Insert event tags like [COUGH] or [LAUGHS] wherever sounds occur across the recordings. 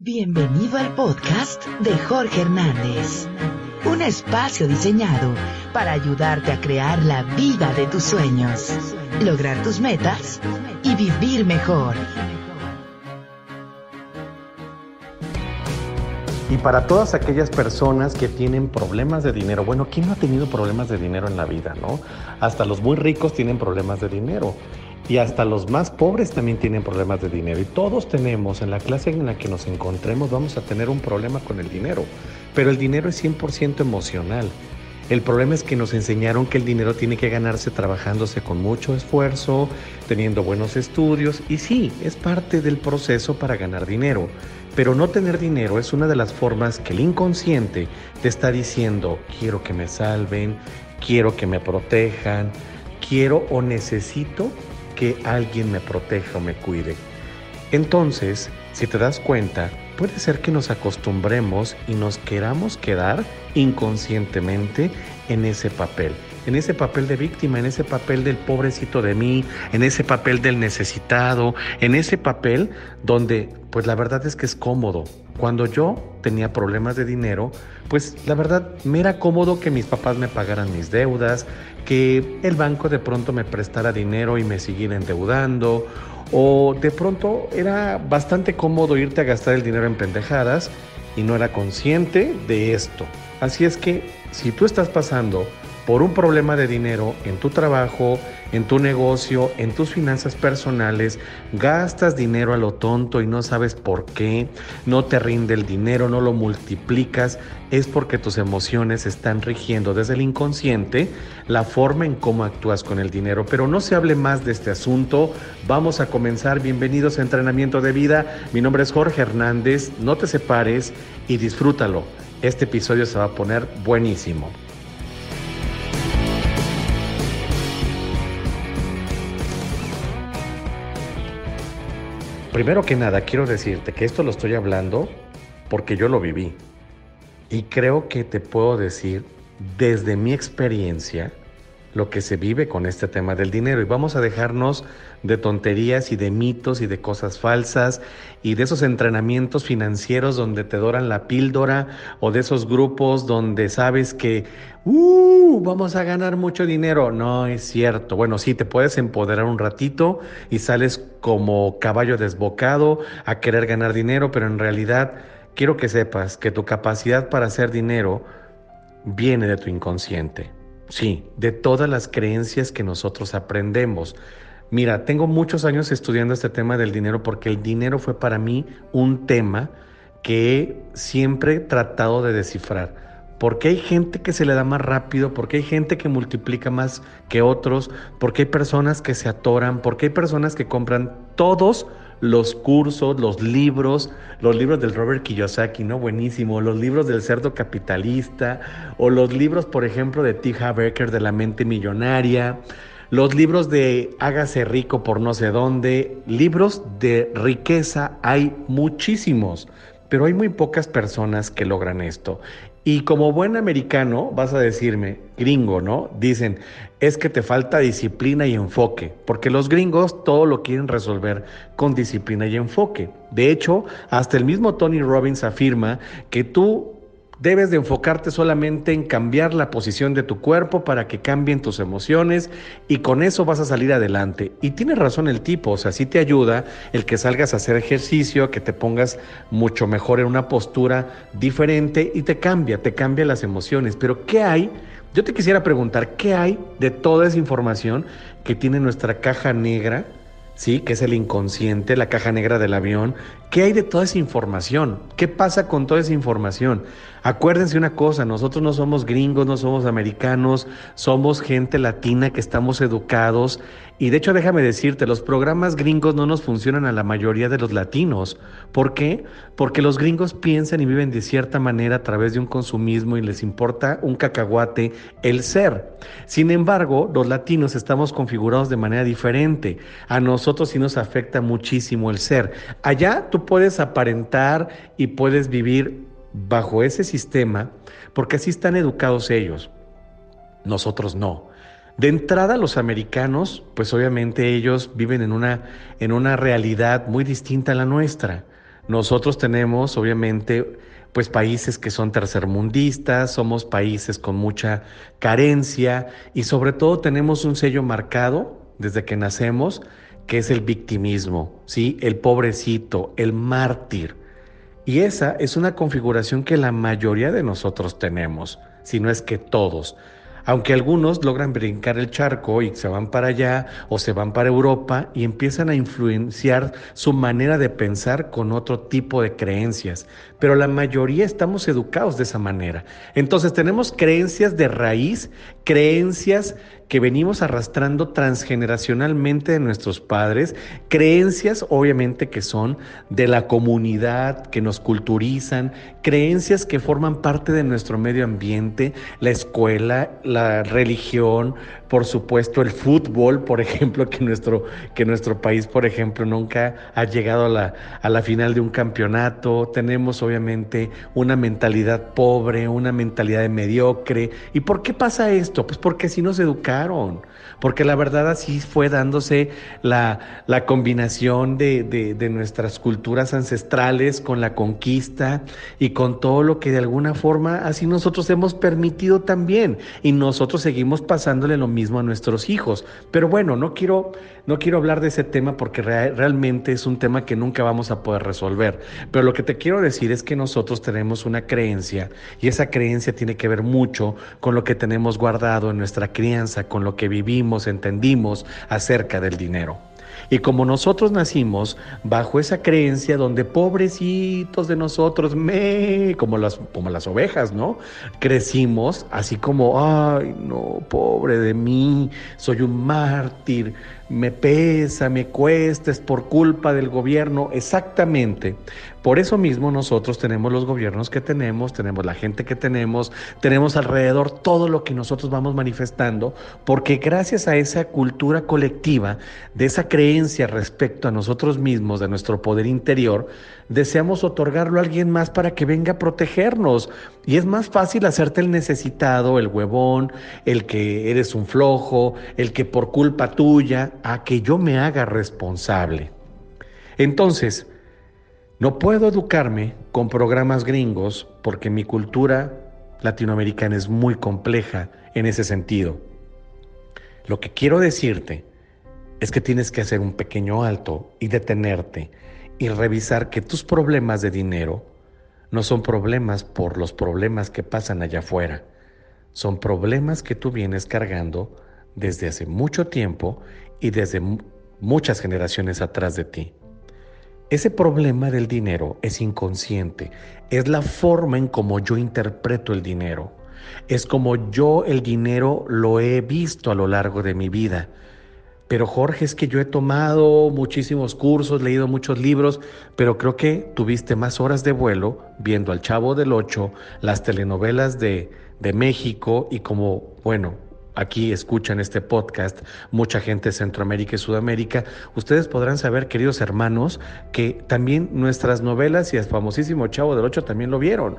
Bienvenido al podcast de Jorge Hernández, un espacio diseñado para ayudarte a crear la vida de tus sueños, lograr tus metas y vivir mejor. Y para todas aquellas personas que tienen problemas de dinero, bueno, ¿quién no ha tenido problemas de dinero en la vida, no? Hasta los muy ricos tienen problemas de dinero. Y hasta los más pobres también tienen problemas de dinero. Y todos tenemos, en la clase en la que nos encontremos, vamos a tener un problema con el dinero. Pero el dinero es 100% emocional. El problema es que nos enseñaron que el dinero tiene que ganarse trabajándose con mucho esfuerzo, teniendo buenos estudios. Y sí, es parte del proceso para ganar dinero. Pero no tener dinero es una de las formas que el inconsciente te está diciendo, quiero que me salven, quiero que me protejan, quiero o necesito que alguien me proteja o me cuide. Entonces, si te das cuenta, puede ser que nos acostumbremos y nos queramos quedar inconscientemente en ese papel en ese papel de víctima, en ese papel del pobrecito de mí, en ese papel del necesitado, en ese papel donde pues la verdad es que es cómodo. Cuando yo tenía problemas de dinero, pues la verdad me era cómodo que mis papás me pagaran mis deudas, que el banco de pronto me prestara dinero y me siguiera endeudando, o de pronto era bastante cómodo irte a gastar el dinero en pendejadas y no era consciente de esto. Así es que si tú estás pasando por un problema de dinero en tu trabajo, en tu negocio, en tus finanzas personales, gastas dinero a lo tonto y no sabes por qué, no te rinde el dinero, no lo multiplicas, es porque tus emociones están rigiendo desde el inconsciente la forma en cómo actúas con el dinero. Pero no se hable más de este asunto, vamos a comenzar. Bienvenidos a Entrenamiento de Vida. Mi nombre es Jorge Hernández, no te separes y disfrútalo. Este episodio se va a poner buenísimo. Primero que nada, quiero decirte que esto lo estoy hablando porque yo lo viví. Y creo que te puedo decir desde mi experiencia lo que se vive con este tema del dinero. Y vamos a dejarnos de tonterías y de mitos y de cosas falsas y de esos entrenamientos financieros donde te doran la píldora o de esos grupos donde sabes que, uh, vamos a ganar mucho dinero. No es cierto. Bueno, sí, te puedes empoderar un ratito y sales como caballo desbocado a querer ganar dinero, pero en realidad quiero que sepas que tu capacidad para hacer dinero viene de tu inconsciente. Sí, de todas las creencias que nosotros aprendemos. Mira, tengo muchos años estudiando este tema del dinero porque el dinero fue para mí un tema que siempre he tratado de descifrar. Porque hay gente que se le da más rápido, porque hay gente que multiplica más que otros, porque hay personas que se atoran, porque hay personas que compran todos los cursos, los libros, los libros del Robert Kiyosaki, ¿no? Buenísimo, los libros del cerdo capitalista, o los libros, por ejemplo, de T. Becker de la mente millonaria, los libros de Hágase rico por no sé dónde, libros de riqueza hay muchísimos, pero hay muy pocas personas que logran esto. Y como buen americano, vas a decirme, gringo, ¿no? Dicen, es que te falta disciplina y enfoque, porque los gringos todo lo quieren resolver con disciplina y enfoque. De hecho, hasta el mismo Tony Robbins afirma que tú Debes de enfocarte solamente en cambiar la posición de tu cuerpo para que cambien tus emociones y con eso vas a salir adelante. Y tiene razón el tipo, o sea, sí te ayuda el que salgas a hacer ejercicio, que te pongas mucho mejor en una postura diferente y te cambia, te cambia las emociones. Pero ¿qué hay? Yo te quisiera preguntar, ¿qué hay de toda esa información que tiene nuestra caja negra? ¿sí? que es el inconsciente, la caja negra del avión. ¿Qué hay de toda esa información? ¿Qué pasa con toda esa información? Acuérdense una cosa, nosotros no somos gringos, no somos americanos, somos gente latina que estamos educados y de hecho déjame decirte, los programas gringos no nos funcionan a la mayoría de los latinos. ¿Por qué? Porque los gringos piensan y viven de cierta manera a través de un consumismo y les importa un cacahuate el ser. Sin embargo, los latinos estamos configurados de manera diferente. A nosotros sí nos afecta muchísimo el ser. Allá tú puedes aparentar y puedes vivir bajo ese sistema porque así están educados ellos. Nosotros no. De entrada, los americanos, pues obviamente ellos viven en una, en una realidad muy distinta a la nuestra. Nosotros tenemos, obviamente, pues países que son tercermundistas, somos países con mucha carencia y sobre todo tenemos un sello marcado desde que nacemos, que es el victimismo, ¿sí? El pobrecito, el mártir. Y esa es una configuración que la mayoría de nosotros tenemos, si no es que todos aunque algunos logran brincar el charco y se van para allá o se van para Europa y empiezan a influenciar su manera de pensar con otro tipo de creencias. Pero la mayoría estamos educados de esa manera. Entonces tenemos creencias de raíz, creencias que venimos arrastrando transgeneracionalmente de nuestros padres, creencias obviamente que son de la comunidad, que nos culturizan, creencias que forman parte de nuestro medio ambiente, la escuela, la religión, por supuesto el fútbol, por ejemplo, que nuestro, que nuestro país, por ejemplo, nunca ha llegado a la, a la final de un campeonato, tenemos obviamente una mentalidad pobre, una mentalidad de mediocre. ¿Y por qué pasa esto? Pues porque si nos educaron, porque la verdad así fue dándose la, la combinación de, de, nuestras culturas ancestrales con la conquista y con todo lo que de alguna forma así nosotros hemos permitido también y nosotros seguimos pasándole lo mismo a nuestros hijos. Pero bueno, no quiero, no quiero hablar de ese tema porque realmente es un tema que nunca vamos a poder resolver. Pero lo que te quiero decir es que nosotros tenemos una creencia y esa creencia tiene que ver mucho con lo que tenemos guardado en nuestra crianza, con lo que vivimos, entendimos acerca del dinero. Y como nosotros nacimos bajo esa creencia donde pobrecitos de nosotros, me, como las, como las ovejas, ¿no? Crecimos así como, ay, no, pobre de mí, soy un mártir, me pesa, me cuesta, es por culpa del gobierno, exactamente. Por eso mismo nosotros tenemos los gobiernos que tenemos, tenemos la gente que tenemos, tenemos alrededor todo lo que nosotros vamos manifestando, porque gracias a esa cultura colectiva, de esa creencia respecto a nosotros mismos, de nuestro poder interior, deseamos otorgarlo a alguien más para que venga a protegernos. Y es más fácil hacerte el necesitado, el huevón, el que eres un flojo, el que por culpa tuya, a que yo me haga responsable. Entonces, no puedo educarme con programas gringos porque mi cultura latinoamericana es muy compleja en ese sentido. Lo que quiero decirte es que tienes que hacer un pequeño alto y detenerte y revisar que tus problemas de dinero no son problemas por los problemas que pasan allá afuera, son problemas que tú vienes cargando desde hace mucho tiempo y desde muchas generaciones atrás de ti. Ese problema del dinero es inconsciente, es la forma en como yo interpreto el dinero, es como yo el dinero lo he visto a lo largo de mi vida. Pero Jorge, es que yo he tomado muchísimos cursos, leído muchos libros, pero creo que tuviste más horas de vuelo viendo al Chavo del Ocho, las telenovelas de, de México y como, bueno, aquí escuchan este podcast, mucha gente de Centroamérica y Sudamérica, ustedes podrán saber, queridos hermanos, que también nuestras novelas y el famosísimo Chavo del Ocho también lo vieron.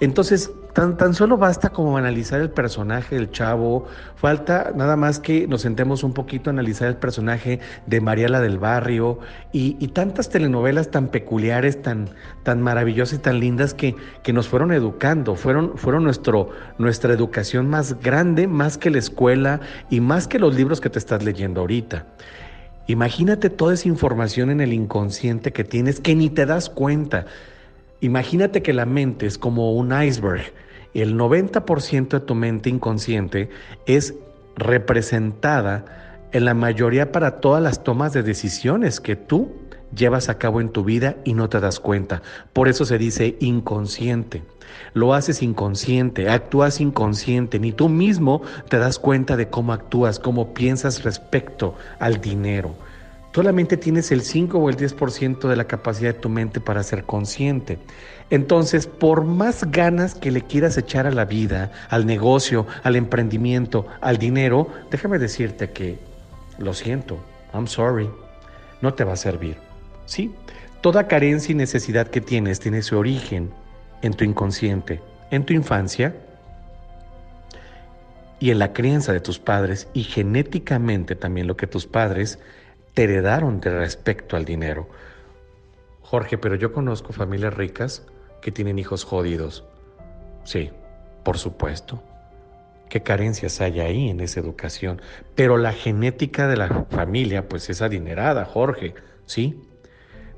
Entonces, tan, tan solo basta como analizar el personaje del chavo, falta nada más que nos sentemos un poquito a analizar el personaje de Mariela del Barrio y, tantas telenovelas tan peculiares, tan, tan maravillosas y tan lindas que, que nos fueron educando, fueron, fueron nuestro, nuestra educación más grande, más que la escuela y más que los libros que te estás leyendo ahorita. Imagínate toda esa información en el inconsciente que tienes que ni te das cuenta. Imagínate que la mente es como un iceberg. El 90% de tu mente inconsciente es representada en la mayoría para todas las tomas de decisiones que tú llevas a cabo en tu vida y no te das cuenta. Por eso se dice inconsciente. Lo haces inconsciente, actúas inconsciente, ni tú mismo te das cuenta de cómo actúas, cómo piensas respecto al dinero. Solamente tienes el 5 o el 10% de la capacidad de tu mente para ser consciente. Entonces, por más ganas que le quieras echar a la vida, al negocio, al emprendimiento, al dinero, déjame decirte que, lo siento, I'm sorry, no te va a servir. Sí, toda carencia y necesidad que tienes tiene su origen en tu inconsciente, en tu infancia y en la crianza de tus padres y genéticamente también lo que tus padres heredaron de respecto al dinero. Jorge, pero yo conozco familias ricas que tienen hijos jodidos. Sí, por supuesto. ¿Qué carencias hay ahí en esa educación? Pero la genética de la familia, pues es adinerada, Jorge, ¿sí?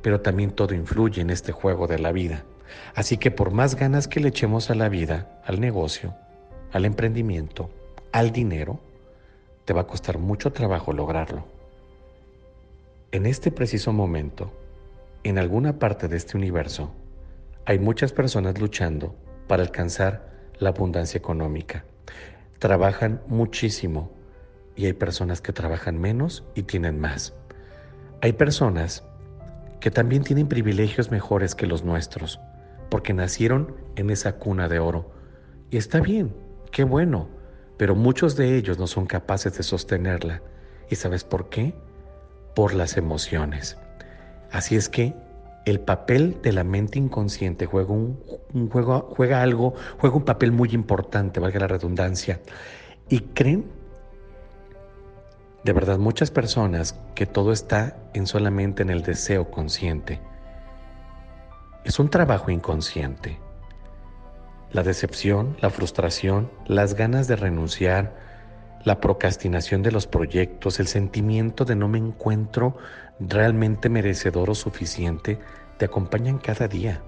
Pero también todo influye en este juego de la vida. Así que por más ganas que le echemos a la vida, al negocio, al emprendimiento, al dinero, te va a costar mucho trabajo lograrlo. En este preciso momento, en alguna parte de este universo, hay muchas personas luchando para alcanzar la abundancia económica. Trabajan muchísimo y hay personas que trabajan menos y tienen más. Hay personas que también tienen privilegios mejores que los nuestros, porque nacieron en esa cuna de oro. Y está bien, qué bueno, pero muchos de ellos no son capaces de sostenerla. ¿Y sabes por qué? Por las emociones. Así es que el papel de la mente inconsciente juega, un, juego, juega algo, juega un papel muy importante, valga la redundancia. Y creen, de verdad, muchas personas que todo está en solamente en el deseo consciente. Es un trabajo inconsciente. La decepción, la frustración, las ganas de renunciar, la procrastinación de los proyectos, el sentimiento de no me encuentro realmente merecedor o suficiente, te acompañan cada día.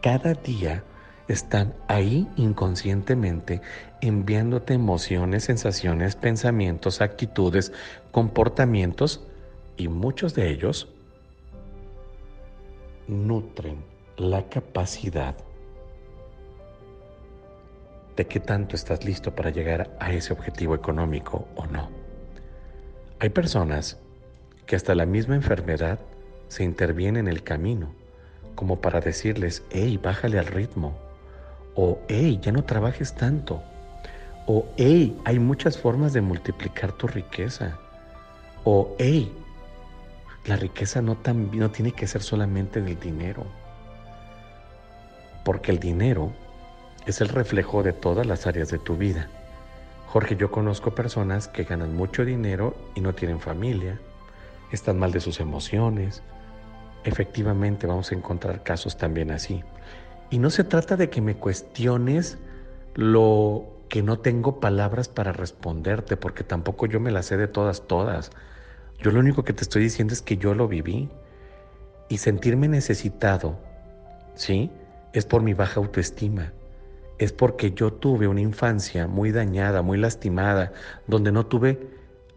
Cada día están ahí inconscientemente enviándote emociones, sensaciones, pensamientos, actitudes, comportamientos y muchos de ellos nutren la capacidad de qué tanto estás listo para llegar a ese objetivo económico o no. Hay personas que hasta la misma enfermedad se interviene en el camino, como para decirles, hey, bájale al ritmo, o hey, ya no trabajes tanto, o hey, hay muchas formas de multiplicar tu riqueza, o hey, la riqueza no, no tiene que ser solamente del dinero, porque el dinero es el reflejo de todas las áreas de tu vida. Jorge, yo conozco personas que ganan mucho dinero y no tienen familia, están mal de sus emociones. Efectivamente vamos a encontrar casos también así. Y no se trata de que me cuestiones lo que no tengo palabras para responderte, porque tampoco yo me las sé de todas, todas. Yo lo único que te estoy diciendo es que yo lo viví. Y sentirme necesitado, ¿sí? Es por mi baja autoestima es porque yo tuve una infancia muy dañada, muy lastimada, donde no tuve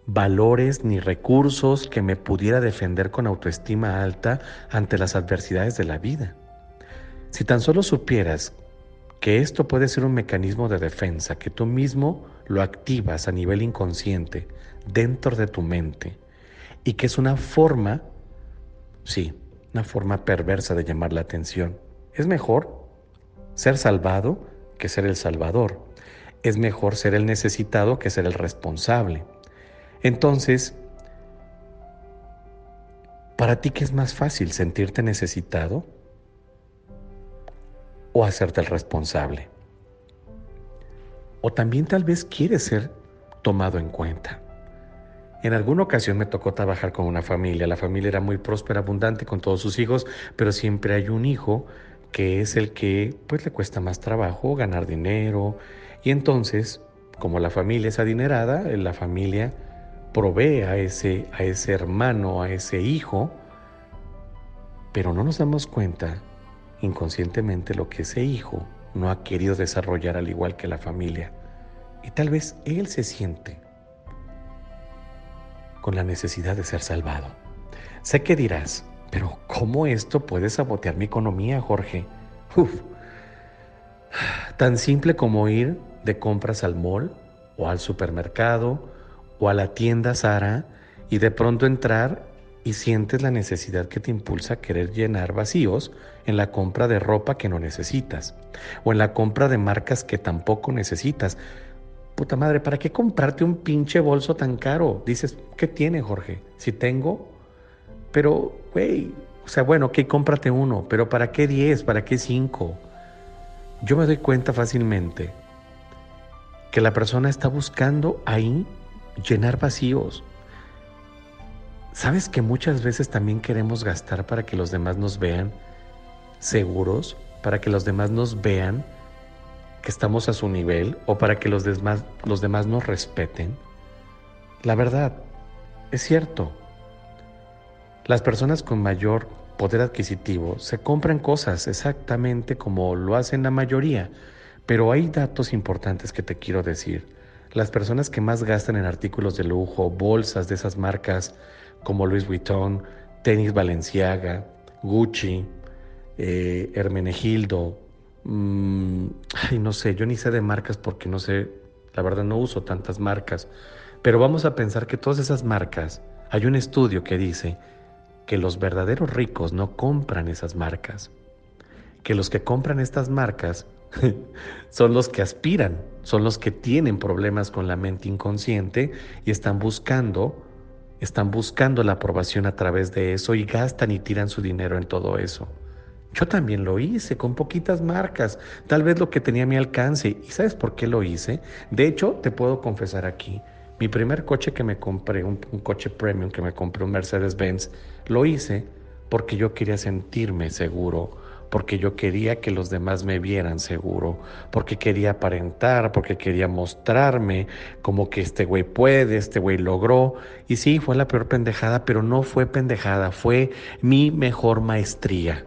valores ni recursos que me pudiera defender con autoestima alta ante las adversidades de la vida. Si tan solo supieras que esto puede ser un mecanismo de defensa, que tú mismo lo activas a nivel inconsciente, dentro de tu mente, y que es una forma, sí, una forma perversa de llamar la atención. Es mejor ser salvado que ser el salvador. Es mejor ser el necesitado que ser el responsable. Entonces, ¿para ti qué es más fácil sentirte necesitado o hacerte el responsable? O también tal vez quieres ser tomado en cuenta. En alguna ocasión me tocó trabajar con una familia. La familia era muy próspera, abundante con todos sus hijos, pero siempre hay un hijo que es el que pues le cuesta más trabajo ganar dinero y entonces como la familia es adinerada, la familia provee a ese, a ese hermano, a ese hijo, pero no nos damos cuenta inconscientemente lo que ese hijo no ha querido desarrollar al igual que la familia. Y tal vez él se siente con la necesidad de ser salvado. Sé que dirás, pero ¿cómo esto puede sabotear mi economía, Jorge? Uf. Tan simple como ir de compras al mall o al supermercado o a la tienda Sara y de pronto entrar y sientes la necesidad que te impulsa a querer llenar vacíos en la compra de ropa que no necesitas o en la compra de marcas que tampoco necesitas. Puta madre, ¿para qué comprarte un pinche bolso tan caro? Dices, ¿qué tiene Jorge? Si tengo, pero, güey, o sea, bueno, ok, cómprate uno, pero ¿para qué 10? ¿Para qué 5? Yo me doy cuenta fácilmente que la persona está buscando ahí llenar vacíos. ¿Sabes que muchas veces también queremos gastar para que los demás nos vean seguros, para que los demás nos vean que estamos a su nivel o para que los demás, los demás nos respeten? La verdad, es cierto. Las personas con mayor poder adquisitivo se compran cosas exactamente como lo hacen la mayoría, pero hay datos importantes que te quiero decir. Las personas que más gastan en artículos de lujo, bolsas de esas marcas como Louis Vuitton, tenis Balenciaga, Gucci, eh, Hermenegildo, mm, ay, no sé, yo ni sé de marcas porque no sé, la verdad no uso tantas marcas, pero vamos a pensar que todas esas marcas, hay un estudio que dice que los verdaderos ricos no compran esas marcas, que los que compran estas marcas [LAUGHS] son los que aspiran, son los que tienen problemas con la mente inconsciente y están buscando están buscando la aprobación a través de eso y gastan y tiran su dinero en todo eso. Yo también lo hice con poquitas marcas, tal vez lo que tenía a mi alcance. ¿Y sabes por qué lo hice? De hecho, te puedo confesar aquí, mi primer coche que me compré, un, coche premium que me compré, un Mercedes-Benz, lo hice porque yo quería sentirme seguro, porque yo quería que los demás me vieran seguro, porque quería aparentar, porque quería mostrarme como que este güey puede, este güey logró. Y sí, fue la peor pendejada, pero no fue pendejada, fue mi mejor maestría.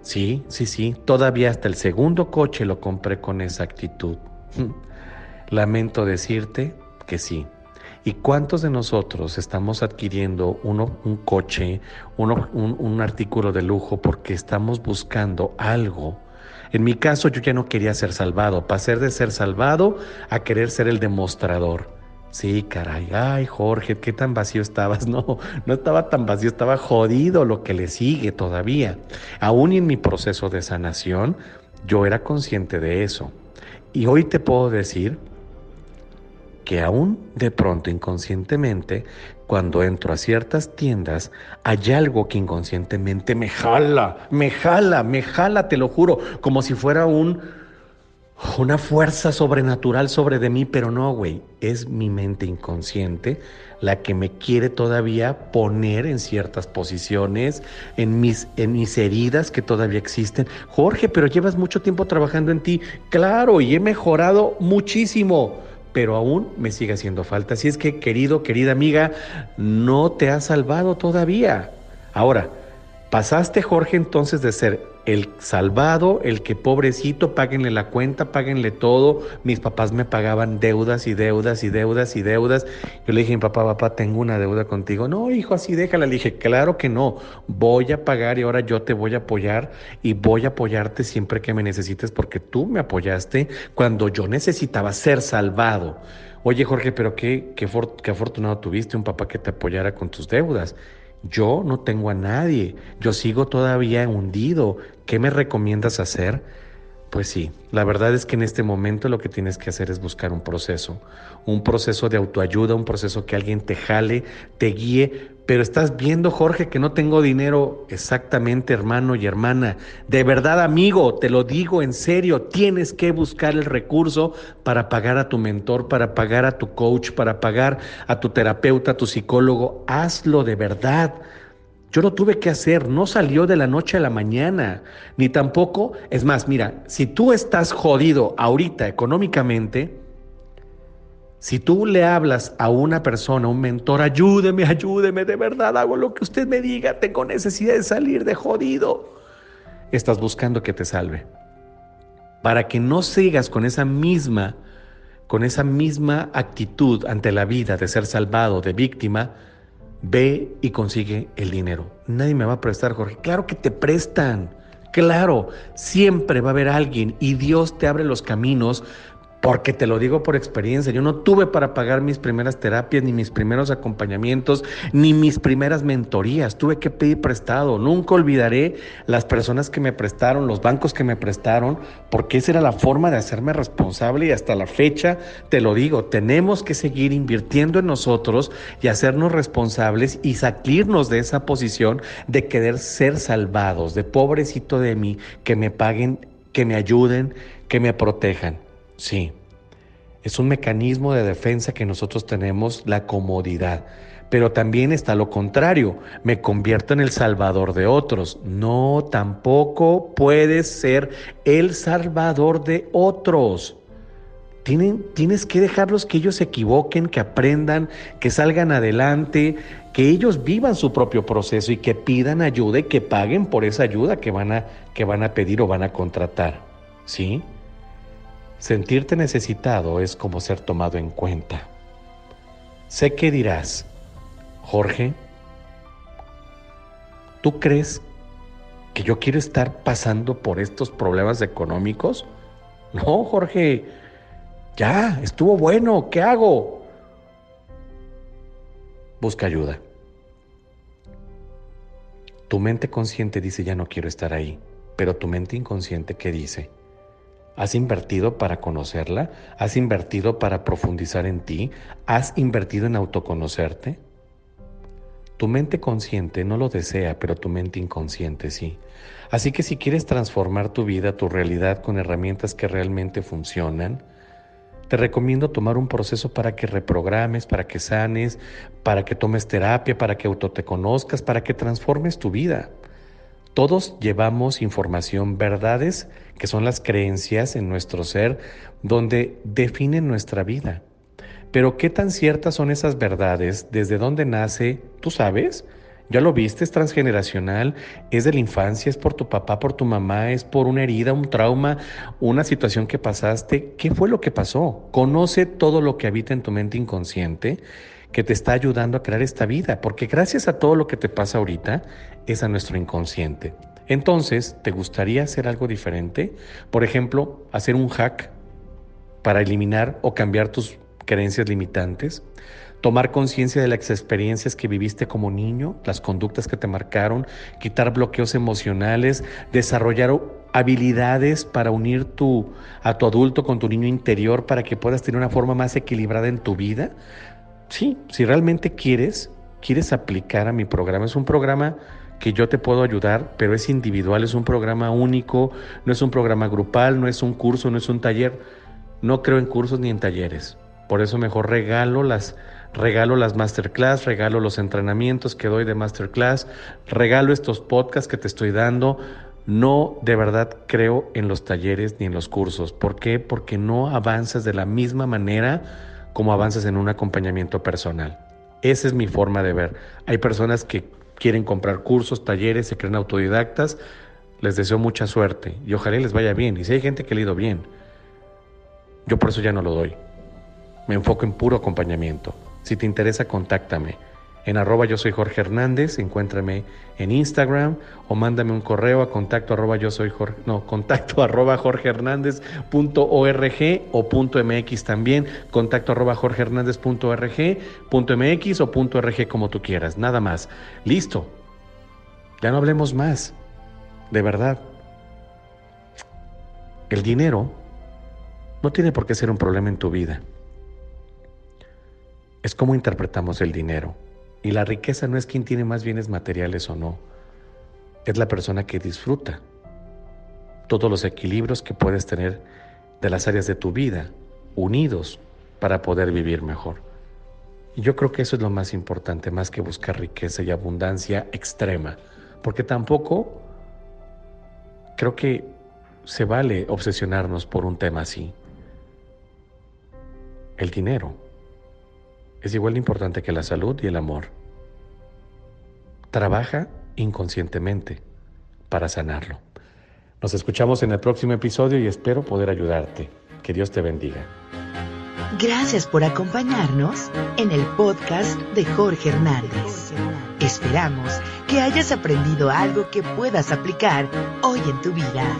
Sí, sí, sí, todavía hasta el segundo coche lo compré con esa actitud. [LAUGHS] Lamento decirte que sí. ¿Y cuántos de nosotros estamos adquiriendo uno, un coche, uno, un, un artículo de lujo porque estamos buscando algo? En mi caso yo ya no quería ser salvado, pasé de ser salvado a querer ser el demostrador. Sí, caray, ay Jorge, qué tan vacío estabas. [LAUGHS] No, no estaba tan vacío, estaba jodido lo que le sigue todavía. Aún en mi proceso de sanación, yo era consciente de eso. Y hoy te puedo decir que aún de pronto inconscientemente, cuando entro a ciertas tiendas, hay algo que inconscientemente me jala, me jala, me jala, te lo juro, como si fuera un una fuerza sobrenatural sobre de mí, pero no, güey, es mi mente inconsciente la que me quiere todavía poner en ciertas posiciones, en mis, en mis heridas que todavía existen. Jorge, pero llevas mucho tiempo trabajando en ti. Claro, y he mejorado muchísimo pero aún me sigue haciendo falta. Así es que, querido, querida amiga, no te has salvado todavía. Ahora, pasaste, Jorge, entonces de ser el salvado, el que pobrecito, páguenle la cuenta, páguenle todo. Mis papás me pagaban deudas y deudas y deudas y deudas. Yo le dije mi papá, papá, tengo una deuda contigo. No, hijo, así déjala. Le dije, claro que no, voy a pagar y ahora yo te voy a apoyar y voy a apoyarte siempre que me necesites porque tú me apoyaste cuando yo necesitaba ser salvado. Oye, Jorge, pero qué, qué, qué afortunado tuviste un papá que te apoyara con tus deudas. Yo no tengo a nadie, yo sigo todavía hundido. ¿Qué me recomiendas hacer? Pues sí, la verdad es que en este momento lo que tienes que hacer es buscar un proceso, un proceso de autoayuda, un proceso que alguien te jale, te guíe, pero estás viendo, Jorge, que no tengo dinero exactamente, hermano y hermana. De verdad, amigo, te lo digo en serio, tienes que buscar el recurso para pagar a tu mentor, para pagar a tu coach, para pagar a tu terapeuta, a tu psicólogo. Hazlo de verdad. Yo lo tuve que hacer, no salió de la noche a la mañana, ni tampoco, es más, mira, si tú estás jodido ahorita económicamente, si tú le hablas a una persona, un mentor, ayúdeme, ayúdeme, de verdad hago lo que usted me diga, tengo necesidad de salir de jodido, estás buscando que te salve. Para que no sigas con esa misma, con esa misma actitud ante la vida de ser salvado, de víctima, Ve y consigue el dinero. Nadie me va a prestar, Jorge. Claro que te prestan. Claro, siempre va a haber alguien y Dios te abre los caminos porque te lo digo por experiencia, yo no tuve para pagar mis primeras terapias, ni mis primeros acompañamientos, ni mis primeras mentorías. Tuve que pedir prestado. Nunca olvidaré las personas que me prestaron, los bancos que me prestaron, porque esa era la forma de hacerme responsable y hasta la fecha te lo digo, tenemos que seguir invirtiendo en nosotros y hacernos responsables y salirnos de esa posición de querer ser salvados, de pobrecito de mí, que me paguen, que me ayuden, que me protejan. Sí, es un mecanismo de defensa que nosotros tenemos, la comodidad. Pero también está lo contrario, me convierto en el salvador de otros. No, tampoco puedes ser el salvador de otros. tienes que dejarlos que ellos se equivoquen, que aprendan, que salgan adelante, que ellos vivan su propio proceso y que pidan ayuda y que paguen por esa ayuda que van a, que van a pedir o van a contratar. ¿Sí? Sentirte necesitado es como ser tomado en cuenta. Sé que dirás, Jorge, ¿tú crees que yo quiero estar pasando por estos problemas económicos? No, Jorge, ya, estuvo bueno, ¿qué hago? Busca ayuda. Tu mente consciente dice, ya no quiero estar ahí, pero tu mente inconsciente, ¿qué dice? ¿Has invertido para conocerla? ¿Has invertido para profundizar en ti? ¿Has invertido en autoconocerte? Tu mente consciente no lo desea, pero tu mente inconsciente sí. Así que si quieres transformar tu vida, tu realidad con herramientas que realmente funcionan, te recomiendo tomar un proceso para que reprogrames, para que sanes, para que tomes terapia, para que auto te conozcas, para que transformes tu vida. Todos llevamos información, verdades, que son las creencias en nuestro ser, donde definen nuestra vida. Pero ¿qué tan ciertas son esas verdades? ¿Desde dónde nace? ¿Tú sabes? Ya lo viste, es transgeneracional, es de la infancia, es por tu papá, por tu mamá, es por una herida, un trauma, una situación que pasaste. ¿Qué fue lo que pasó? Conoce todo lo que habita en tu mente inconsciente que te está ayudando a crear esta vida, porque gracias a todo lo que te pasa ahorita es a nuestro inconsciente. Entonces, ¿te gustaría hacer algo diferente? Por ejemplo, hacer un hack para eliminar o cambiar tus creencias limitantes, tomar conciencia de las experiencias que viviste como niño, las conductas que te marcaron, quitar bloqueos emocionales, desarrollar habilidades para unir tu, a tu adulto con tu niño interior para que puedas tener una forma más equilibrada en tu vida. Sí, si realmente quieres, quieres aplicar a mi programa, es un programa que yo te puedo ayudar, pero es individual, es un programa único, no es un programa grupal, no es un curso, no es un taller. No creo en cursos ni en talleres. Por eso mejor regalo las, regalo las masterclass, regalo los entrenamientos que doy de masterclass, regalo estos podcasts que te estoy dando. No de verdad creo en los talleres ni en los cursos. ¿Por qué? Porque no avanzas de la misma manera como avanzas en un acompañamiento personal. Esa es mi forma de ver. Hay personas que quieren comprar cursos, talleres, se creen autodidactas. Les deseo mucha suerte y ojalá les vaya bien. Y si hay gente que le ha ido bien, yo por eso ya no lo doy. Me enfoco en puro acompañamiento. Si te interesa, contáctame. En arroba yo soy Jorge Hernández, encuéntrame en Instagram o mándame un correo a contacto arroba yo soy Jorge, no, contacto [LAUGHS] arroba Jorge Hernández punto org o punto MX también, contacto arroba Jorge Hernández punto org, punto MX o punto RG como tú quieras, nada más. Listo. Ya no hablemos más. De verdad. El dinero no tiene por qué ser un problema en tu vida es cómo interpretamos el dinero. Y la riqueza no es quien tiene más bienes materiales o no, es la persona que disfruta todos los equilibrios que puedes tener de las áreas de tu vida, unidos para poder vivir mejor. Y yo creo que eso es lo más importante, más que buscar riqueza y abundancia extrema, porque tampoco creo que se vale obsesionarnos por un tema así. El dinero es igual de importante que la salud y el amor. Trabaja inconscientemente para sanarlo. Nos escuchamos en el próximo episodio y espero poder ayudarte. Que Dios te bendiga. Gracias por acompañarnos en el podcast de Jorge Hernández. Esperamos que hayas aprendido algo que puedas aplicar hoy en tu vida.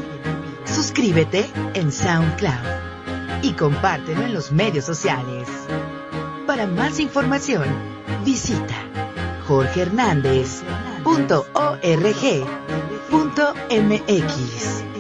Suscríbete en SoundCloud y compártelo en los medios sociales. Para más información, visita jorgehernandez.org.mx.